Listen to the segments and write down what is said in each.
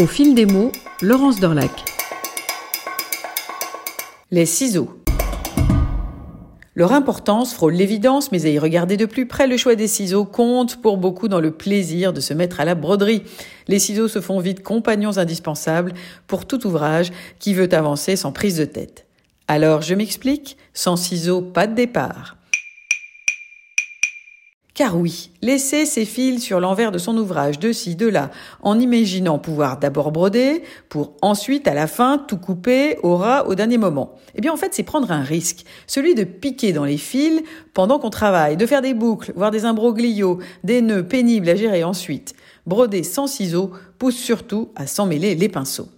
Au fil des mots, Laurence Dorlac. Les ciseaux. Leur importance frôle l'évidence, mais à y regarder de plus près, le choix des ciseaux compte pour beaucoup dans le plaisir de se mettre à la broderie. Les ciseaux se font vite compagnons indispensables pour tout ouvrage qui veut avancer sans prise de tête. Alors je m'explique, sans ciseaux, pas de départ. Car oui, laisser ses fils sur l'envers de son ouvrage de ci, de là, en imaginant pouvoir d'abord broder, pour ensuite, à la fin, tout couper au ras au dernier moment. Eh bien, en fait, c'est prendre un risque, celui de piquer dans les fils pendant qu'on travaille, de faire des boucles, voire des imbroglios, des nœuds pénibles à gérer ensuite. Broder sans ciseaux pousse surtout à s'en mêler les pinceaux.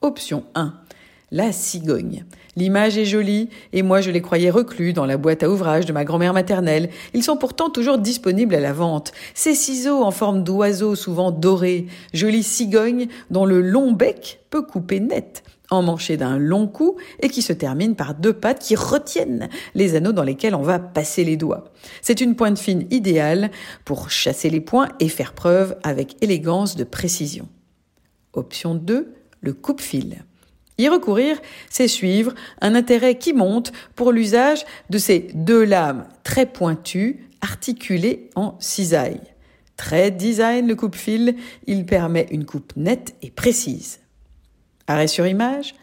Option 1 la cigogne. L'image est jolie, et moi je les croyais reclus dans la boîte à ouvrage de ma grand-mère maternelle. Ils sont pourtant toujours disponibles à la vente. Ces ciseaux en forme d'oiseau souvent dorés, jolie cigogne dont le long bec peut couper net, emmanché d'un long cou et qui se termine par deux pattes qui retiennent les anneaux dans lesquels on va passer les doigts. C'est une pointe fine idéale pour chasser les points et faire preuve avec élégance de précision. Option 2, le coupe-fil. Y recourir, c'est suivre un intérêt qui monte pour l'usage de ces deux lames très pointues articulées en cisaille. Très design le coupe-fil, il permet une coupe nette et précise. Arrêt sur image,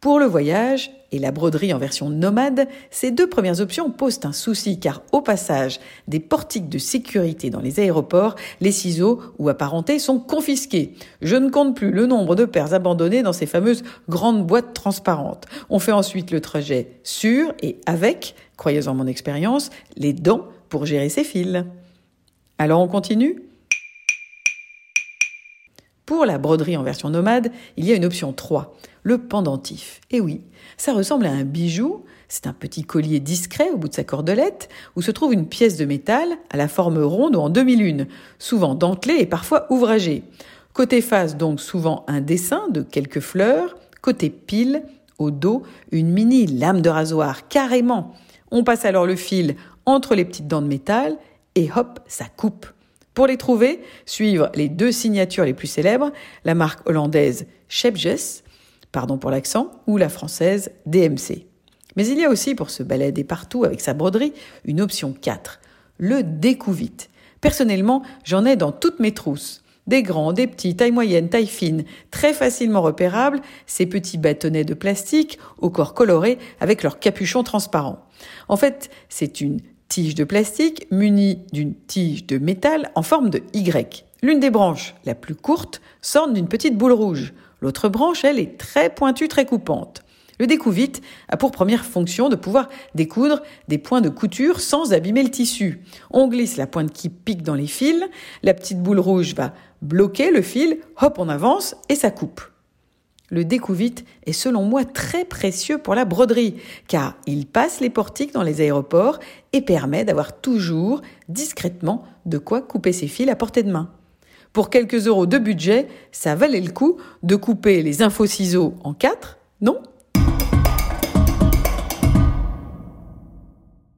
pour le voyage et la broderie en version nomade, ces deux premières options posent un souci car au passage des portiques de sécurité dans les aéroports, les ciseaux ou apparentés sont confisqués. Je ne compte plus le nombre de paires abandonnées dans ces fameuses grandes boîtes transparentes. On fait ensuite le trajet sur et avec, croyez en mon expérience, les dents pour gérer ces fils. Alors on continue? Pour la broderie en version nomade, il y a une option 3, le pendentif. Et oui, ça ressemble à un bijou, c'est un petit collier discret au bout de sa cordelette, où se trouve une pièce de métal à la forme ronde ou en demi-lune, souvent dentelée et parfois ouvragée. Côté face, donc souvent un dessin de quelques fleurs, côté pile, au dos, une mini lame de rasoir, carrément. On passe alors le fil entre les petites dents de métal et hop, ça coupe. Pour les trouver, suivre les deux signatures les plus célèbres, la marque hollandaise Schepjes, pardon pour l'accent, ou la française DMC. Mais il y a aussi, pour se balader partout avec sa broderie, une option 4, le découvite. Personnellement, j'en ai dans toutes mes trousses. Des grands, des petits, taille moyenne, taille fine, très facilement repérables, ces petits bâtonnets de plastique au corps coloré avec leur capuchon transparent. En fait, c'est une tige de plastique munie d'une tige de métal en forme de Y. L'une des branches, la plus courte, s'orne d'une petite boule rouge. L'autre branche, elle, est très pointue, très coupante. Le découvite a pour première fonction de pouvoir découdre des points de couture sans abîmer le tissu. On glisse la pointe qui pique dans les fils, la petite boule rouge va bloquer le fil, hop, on avance et ça coupe. Le découvite est selon moi très précieux pour la broderie, car il passe les portiques dans les aéroports et permet d'avoir toujours, discrètement, de quoi couper ses fils à portée de main. Pour quelques euros de budget, ça valait le coup de couper les infos-ciseaux en quatre, non?